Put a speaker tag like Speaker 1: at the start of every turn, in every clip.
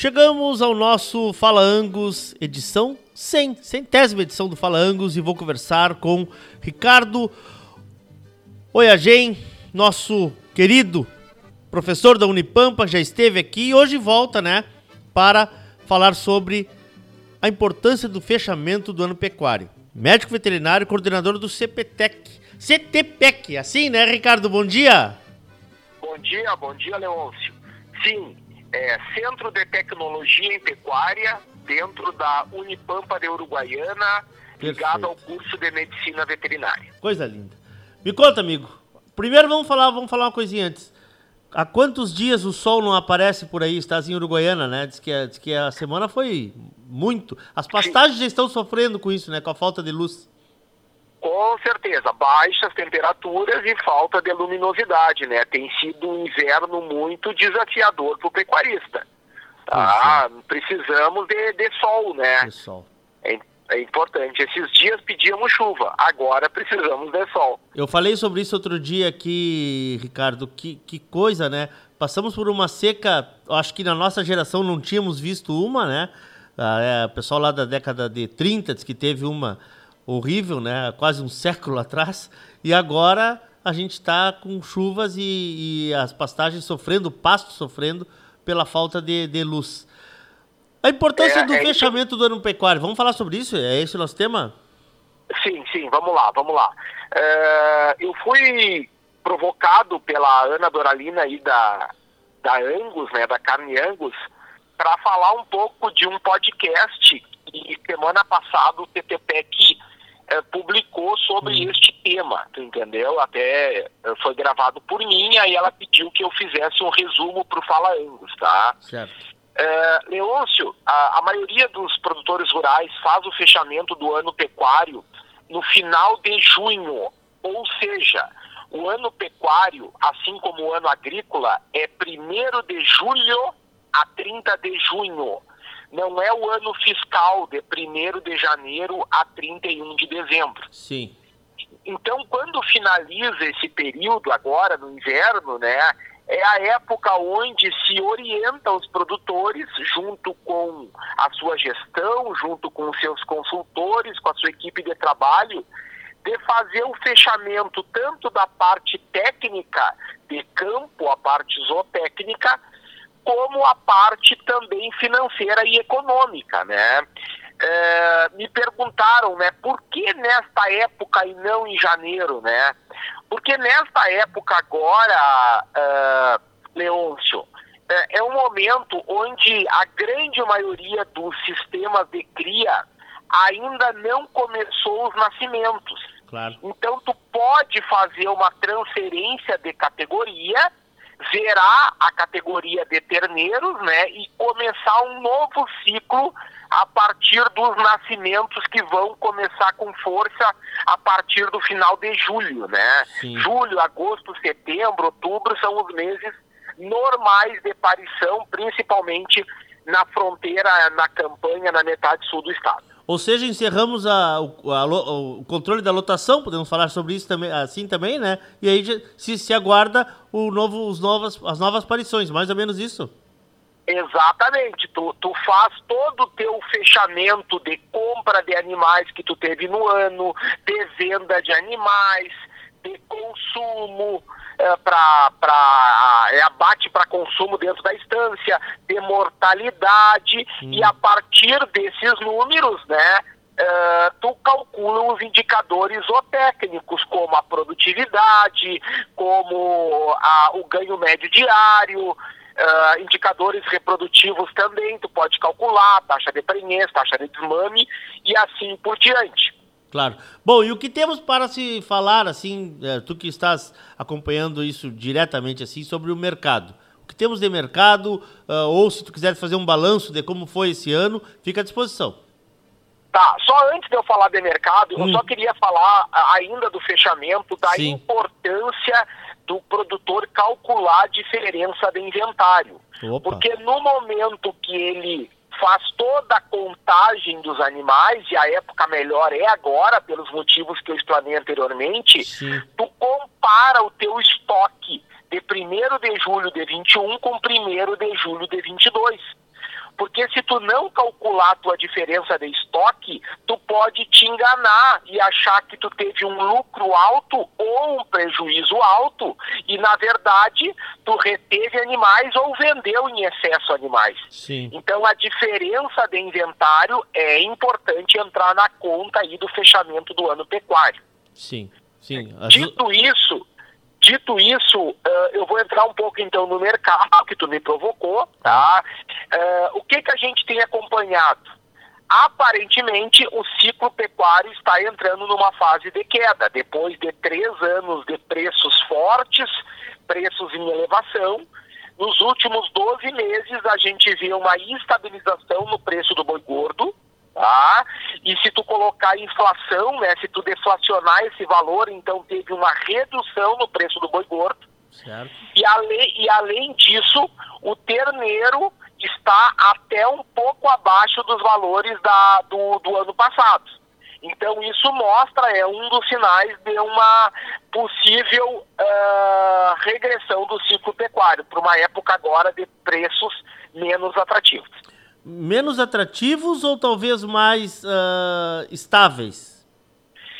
Speaker 1: Chegamos ao nosso Fala Angus, edição 100, centésima edição do Fala Angus e vou conversar com Ricardo Oiagem, nosso querido professor da Unipampa, já esteve aqui e hoje volta, né, para falar sobre a importância do fechamento do ano pecuário. Médico veterinário, coordenador do CPTEC. CTPEC, assim, né, Ricardo? Bom dia.
Speaker 2: Bom dia, bom dia, Leôncio. Sim, é, Centro de Tecnologia em Pecuária, dentro da Unipampa de Uruguaiana, ligado ao curso de Medicina Veterinária.
Speaker 1: Coisa linda. Me conta, amigo. Primeiro vamos falar, vamos falar uma coisinha antes. Há quantos dias o sol não aparece por aí? Estás em Uruguaiana, né? Diz que, diz que a semana foi muito. As pastagens já estão sofrendo com isso, né? Com a falta de luz.
Speaker 2: Com certeza, baixas temperaturas e falta de luminosidade, né? Tem sido um inverno muito desafiador para o pecuarista. Tá? É. Precisamos de, de, sol, né?
Speaker 1: De sol.
Speaker 2: É, é, importante. Esses dias pedíamos chuva, agora precisamos de sol.
Speaker 1: Eu falei sobre isso outro dia aqui, Ricardo. Que, que coisa, né? Passamos por uma seca, acho que na nossa geração não tínhamos visto uma, né? Ah, é, o pessoal lá da década de 30 diz que teve uma horrível, né? Quase um século atrás. E agora a gente está com chuvas e, e, as pastagens sofrendo, o pasto sofrendo pela falta de, de luz. A importância é, do é fechamento isso. do ano pecuário, vamos falar sobre isso? É esse o nosso tema?
Speaker 2: Sim, sim, vamos lá, vamos lá. É, eu fui provocado pela Ana Doralina aí da, da Angus, né, da Carne Angus, para falar um pouco de um podcast que semana passada o TTPEC é, publicou sobre hum. este tema, tu entendeu? Até é, foi gravado por mim, aí ela pediu que eu fizesse um resumo para o Fala Angus, tá?
Speaker 1: Certo.
Speaker 2: É, Leôncio, a, a maioria dos produtores rurais faz o fechamento do ano pecuário no final de junho, ou seja, o ano pecuário, assim como o ano agrícola, é 1 de julho a 30 de junho não é o ano fiscal de 1 de janeiro a 31 de dezembro.
Speaker 1: Sim.
Speaker 2: Então, quando finaliza esse período agora, no inverno, né, é a época onde se orienta os produtores, junto com a sua gestão, junto com os seus consultores, com a sua equipe de trabalho, de fazer o fechamento tanto da parte técnica de campo, a parte zootécnica, como a parte também financeira e econômica, né? É, me perguntaram, né, por que nesta época e não em janeiro, né? Porque nesta época agora, uh, Leôncio, é, é um momento onde a grande maioria dos sistemas de cria ainda não começou os nascimentos.
Speaker 1: Claro.
Speaker 2: Então tu pode fazer uma transferência de categoria zerar a categoria de terneiros, né, e começar um novo ciclo a partir dos nascimentos que vão começar com força a partir do final de julho, né? Sim. Julho, agosto, setembro, outubro são os meses normais de aparição, principalmente na fronteira, na campanha, na metade sul do estado.
Speaker 1: Ou seja, encerramos a, o, a, o, controle da lotação, podemos falar sobre isso também, assim também, né? E aí se, se aguarda o novo, os novas, as novas aparições, mais ou menos isso.
Speaker 2: Exatamente. Tu, tu faz todo o teu fechamento de compra de animais que tu teve no ano, de venda de animais, de consumo, é, para é abate para consumo dentro da estância, de mortalidade, hum. e a partir desses números, né, Uh, tu calcula os indicadores zootécnicos, como a produtividade, como a, o ganho médio diário, uh, indicadores reprodutivos também, tu pode calcular, taxa de prenhez, taxa de desmame e assim por diante.
Speaker 1: Claro. Bom, e o que temos para se falar, assim, é, tu que estás acompanhando isso diretamente, assim, sobre o mercado? O que temos de mercado, uh, ou se tu quiser fazer um balanço de como foi esse ano, fica à disposição.
Speaker 2: Tá, só antes de eu falar de mercado, hum. eu só queria falar ainda do fechamento, da Sim. importância do produtor calcular a diferença de inventário. Opa. Porque no momento que ele faz toda a contagem dos animais, e a época melhor é agora, pelos motivos que eu explanei anteriormente, Sim. tu compara o teu estoque de 1 de julho de 21 com 1 de julho de 22. Porque se tu não calcular a tua diferença de estoque, tu pode te enganar e achar que tu teve um lucro alto ou um prejuízo alto e na verdade tu reteve animais ou vendeu em excesso animais.
Speaker 1: Sim.
Speaker 2: Então a diferença de inventário é importante entrar na conta aí do fechamento do ano pecuário.
Speaker 1: Sim, sim. As...
Speaker 2: Dito isso, Dito isso, uh, eu vou entrar um pouco então no mercado que tu me provocou, tá? Uh, o que que a gente tem acompanhado? Aparentemente, o ciclo pecuário está entrando numa fase de queda. Depois de três anos de preços fortes, preços em elevação, nos últimos 12 meses a gente vê uma estabilização no preço do boi gordo, Tá? E se tu colocar inflação, né, se tu deflacionar esse valor, então teve uma redução no preço do boi gordo.
Speaker 1: Certo.
Speaker 2: E, além, e além disso, o terneiro está até um pouco abaixo dos valores da, do, do ano passado. Então isso mostra, é um dos sinais de uma possível uh, regressão do ciclo pecuário para uma época agora de preços menos atrativos
Speaker 1: menos atrativos ou talvez mais uh, estáveis?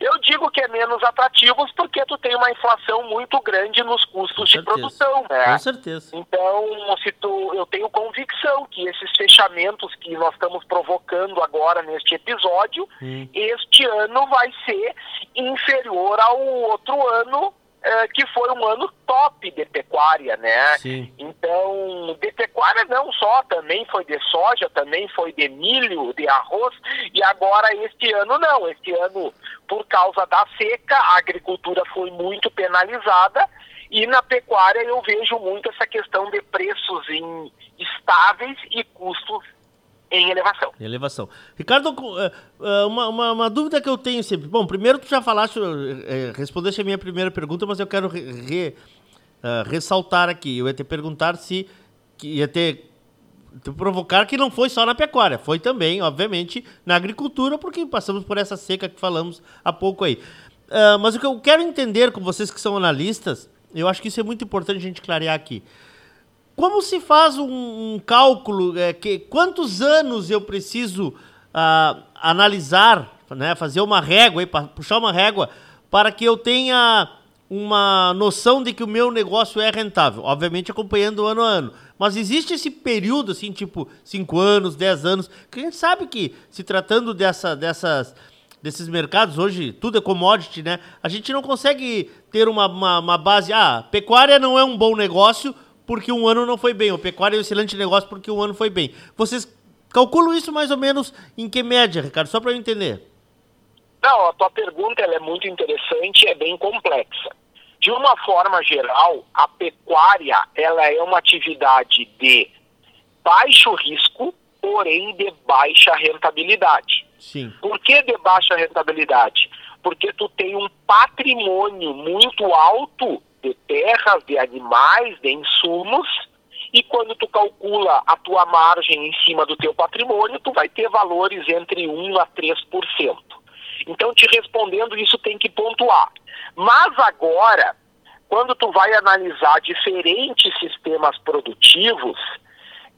Speaker 2: Eu digo que é menos atrativos porque tu tem uma inflação muito grande nos custos de produção, né?
Speaker 1: Com certeza.
Speaker 2: Então, se tu, eu tenho convicção que esses fechamentos que nós estamos provocando agora neste episódio, hum. este ano vai ser inferior ao outro ano é, que foi um ano top de pecuária, né?
Speaker 1: Sim.
Speaker 2: Então, de pecuária não só, também foi de soja, também foi de milho, de arroz, e agora este ano não. Este ano, por causa da seca, a agricultura foi muito penalizada, e na pecuária eu vejo muito essa questão de preços estáveis e custos em elevação.
Speaker 1: Em elevação. Ricardo, eh, eh, uma, uma, uma, dúvida que eu tenho sempre. Bom, primeiro tu já falaste, é, respondeste a minha primeira pergunta, mas eu quero re, re, ressaltar aqui. Eu ia te perguntar se ia ter te provocar que não foi só na pecuária, foi também, obviamente, na agricultura, porque passamos por essa seca que falamos há pouco aí. Uh, mas o que eu quero entender com vocês que são analistas, eu acho que isso é muito importante a gente clarear aqui. Como se faz um, um cálculo? É, que, quantos anos eu preciso ah, analisar, né, fazer uma régua, puxar uma régua, para que eu tenha uma noção de que o meu negócio é rentável? Obviamente acompanhando ano a ano. Mas existe esse período, assim, tipo 5 anos, 10 anos, que a gente sabe que, se tratando dessa, dessas, desses mercados, hoje tudo é commodity, né? A gente não consegue ter uma, uma, uma base. Ah, pecuária não é um bom negócio porque um ano não foi bem, o pecuária é um excelente negócio porque um ano foi bem. Vocês calculam isso mais ou menos em que média, Ricardo? Só para eu entender.
Speaker 2: Não, a tua pergunta é muito interessante e é bem complexa. De uma forma geral, a pecuária ela é uma atividade de baixo risco, porém de baixa rentabilidade.
Speaker 1: Sim.
Speaker 2: Por que de baixa rentabilidade? Porque tu tem um patrimônio muito alto de terras, de animais, de insumos, e quando tu calcula a tua margem em cima do teu patrimônio, tu vai ter valores entre 1 a 3%. Então, te respondendo, isso tem que pontuar. Mas agora, quando tu vai analisar diferentes sistemas produtivos,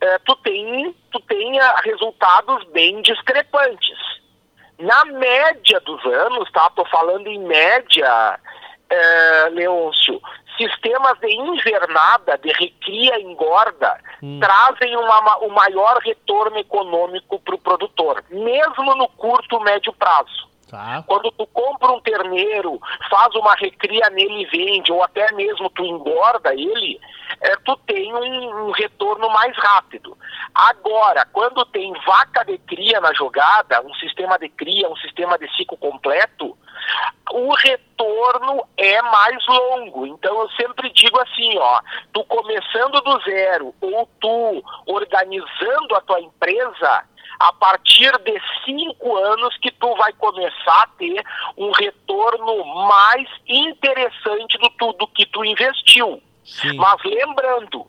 Speaker 2: eh, tu, tem, tu tem resultados bem discrepantes. Na média dos anos, tá? Tô falando em média, é, Leôncio, sistemas de invernada, de recria engorda, hum. trazem uma, o maior retorno econômico para o produtor, mesmo no curto médio prazo.
Speaker 1: Tá.
Speaker 2: Quando tu compra um terneiro, faz uma recria nele e vende, ou até mesmo tu engorda ele, é, tu tem um, um, retorno mais rápido. Agora, quando tem vaca de cria na jogada, um sistema de cria, um sistema de ciclo completo, o retorno é mais longo. Então eu sempre digo assim, ó, tu começando do zero ou tu organizando a tua empresa, a partir de cinco anos que tu vai começar a ter um retorno mais interessante do tudo que tu investiu.
Speaker 1: Sim.
Speaker 2: Mas lembrando,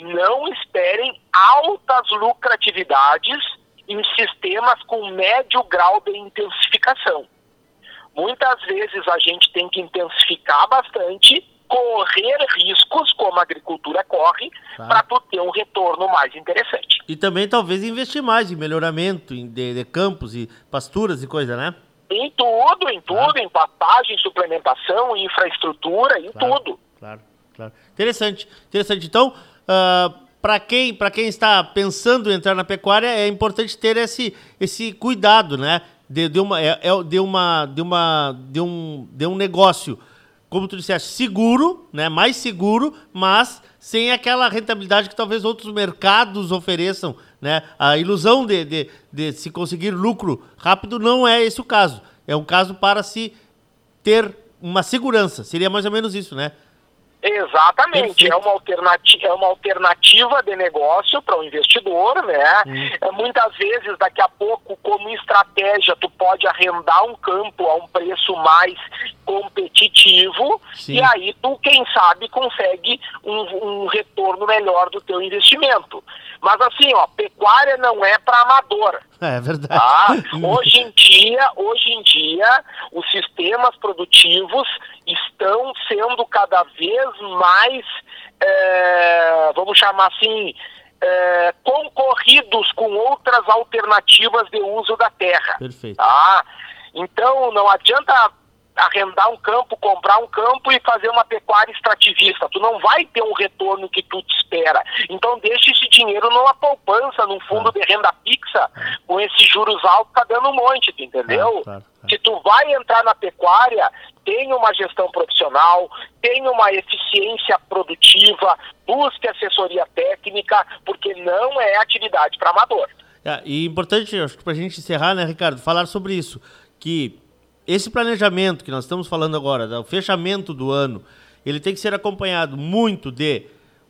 Speaker 2: não esperem altas lucratividades em sistemas com médio grau de intensificação. Muitas vezes a gente tem que intensificar bastante, correr riscos, como a agricultura corre,
Speaker 1: Tá.
Speaker 2: para tu ter um retorno mais interessante.
Speaker 1: E também talvez investir mais em melhoramento de, de campos e pasturas e coisa, né?
Speaker 2: Em tudo, em tudo, em pastagem, suplementação, infraestrutura, em
Speaker 1: Claro,
Speaker 2: tudo.
Speaker 1: Claro, claro. Interessante, interessante. Então, para quem, quem está pensando em entrar na pecuária, é importante ter esse, esse cuidado, né? De, de, uma, é, é de, uma, de, uma, de, um, de um negócio, como tu disseste, seguro, né? mais seguro, mas sem aquela rentabilidade que talvez outros mercados ofereçam. Né? A ilusão de, de, de se conseguir lucro rápido não é esse o caso. É um caso para se ter uma segurança. Seria mais ou menos isso, né?
Speaker 2: Exatamente,
Speaker 1: Perfeito.
Speaker 2: é uma, alternativa, é uma alternativa de negócio para o investidor, né?
Speaker 1: Hum.
Speaker 2: É, muitas vezes, daqui a pouco, como estratégia, tu pode arrendar um campo a um preço mais competitivo
Speaker 1: Sim.
Speaker 2: e aí tu, quem sabe, consegue um, um retorno melhor do teu investimento. Mas assim, ó, pecuária não é para amador.
Speaker 1: É verdade.
Speaker 2: Tá? Hoje em dia, hoje em dia, os sistemas produtivos estão sendo cada vez mais, é, vamos chamar assim, é, concorridos com outras alternativas de uso da terra.
Speaker 1: Perfeito.
Speaker 2: Tá? Então não adianta arrendar um campo, comprar um campo e fazer uma pecuária extrativista. Tu não vai ter um retorno que tu te espera. Então deixa esse dinheiro numa poupança, num fundo de renda fixa, com esses juros altos tá dando um monte, tu entendeu?
Speaker 1: Claro.
Speaker 2: Se tu vai entrar na pecuária, tenha uma gestão profissional, tenha uma eficiência produtiva, busque assessoria técnica, porque não é atividade para amador.
Speaker 1: É, e importante, acho que para a gente encerrar, né, Ricardo, falar sobre isso, que esse planejamento que nós estamos falando agora, do fechamento do ano, ele tem que ser acompanhado muito de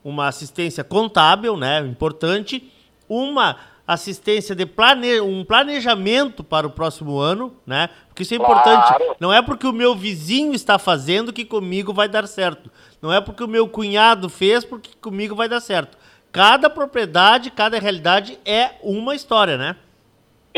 Speaker 1: uma assistência contábil, né, importante, uma assistência de plane... um planejamento para o próximo ano, né, porque isso é
Speaker 2: Claro.
Speaker 1: importante. Não é porque o meu vizinho está fazendo que comigo vai dar certo. Não é porque o meu cunhado fez porque comigo vai dar certo. Cada propriedade, cada realidade é uma história, né?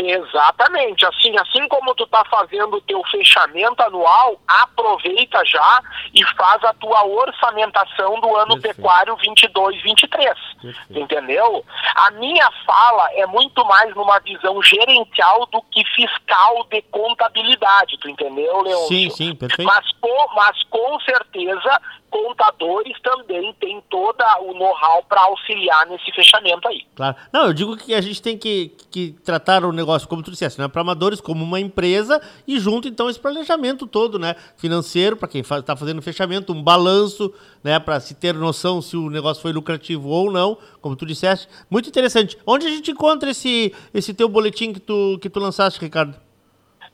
Speaker 2: Exatamente, assim, assim como tu tá fazendo o teu fechamento anual, aproveita já e faz a tua orçamentação do ano
Speaker 1: Perfeito.
Speaker 2: pecuário 22, 23.
Speaker 1: Perfeito.
Speaker 2: Entendeu? A minha fala é muito mais numa visão gerencial do que fiscal de contabilidade, tu entendeu, Leôncio?
Speaker 1: Sim, sim, perfeito.
Speaker 2: Mas com, mas com certeza contadores também têm todo o know-how para auxiliar nesse fechamento aí.
Speaker 1: Claro. Não, eu digo que a gente tem que, que tratar o negócio, como tu disseste, né, para amadores como uma empresa e junto então esse planejamento todo, né, financeiro para quem está fazendo fechamento, um balanço, né, para se ter noção se o negócio foi lucrativo ou não, como tu disseste. Muito interessante. Onde a gente encontra esse esse teu boletim que tu que tu lançaste, Ricardo?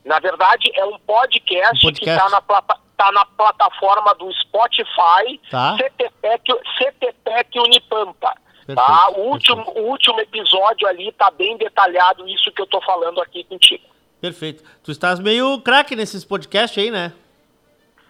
Speaker 2: Na verdade, é um podcast,
Speaker 1: Um podcast.
Speaker 2: que está na, plata- tá na plataforma do Spotify,
Speaker 1: Tá.
Speaker 2: CTPEC, CTPEC Unipampa.
Speaker 1: Perfeito,
Speaker 2: Tá? O, último,
Speaker 1: perfeito.
Speaker 2: o último episódio ali está bem detalhado isso que eu estou falando aqui contigo.
Speaker 1: Perfeito. Tu estás meio craque nesses podcasts aí, né?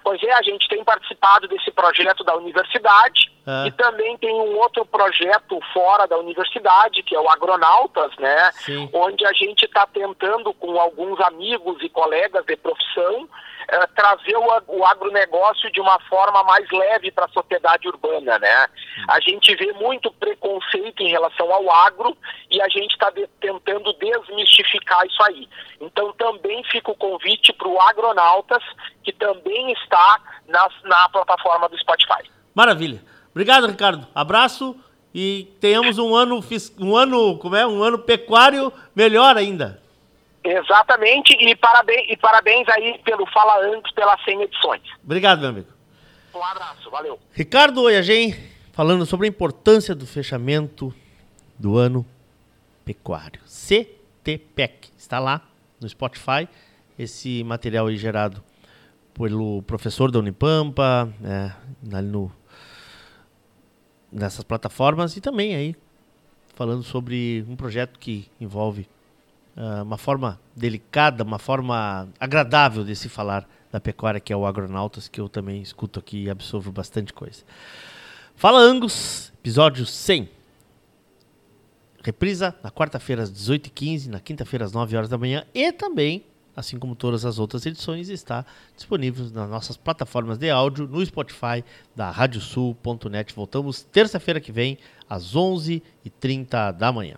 Speaker 2: Pois é, a gente tem participado desse projeto da universidade
Speaker 1: Ah.
Speaker 2: e também tem um outro projeto fora da universidade, que é o Agronautas, né?
Speaker 1: Sim.
Speaker 2: Onde a gente está tentando, com alguns amigos e colegas de profissão, eh, trazer o, o agronegócio de uma forma mais leve para a sociedade urbana, né? A gente vê muito preconceito em relação ao agro e a gente está tentando desmistificar isso aí. Então também fica o convite para o Agronautas, que também está na, na plataforma do Spotify.
Speaker 1: Maravilha. Obrigado, Ricardo. Abraço e tenhamos um ano um ano, como é? Um ano pecuário melhor ainda.
Speaker 2: Exatamente, e parabéns, e parabéns aí pelo Fala Antes, pelas 100 edições.
Speaker 1: Obrigado, meu amigo.
Speaker 2: Um abraço, valeu.
Speaker 1: Ricardo Oiagem falando sobre a importância do fechamento do ano pecuário. CTPEC. Está lá no Spotify. Esse material aí gerado pelo professor da Unipampa, ali no, nessas plataformas e também aí falando sobre um projeto que envolve ah, uma forma delicada, uma forma agradável de se falar da pecuária, que é o Agronautas, que eu também escuto aqui e absorvo bastante coisa. Fala Angus, episódio 100. Reprisa na quarta-feira às 18h15, na quinta-feira às 9 horas da manhã e também assim como todas as outras edições, está disponível nas nossas plataformas de áudio, no Spotify da radiosul.net. Voltamos terça-feira que vem, às 11h30 da manhã.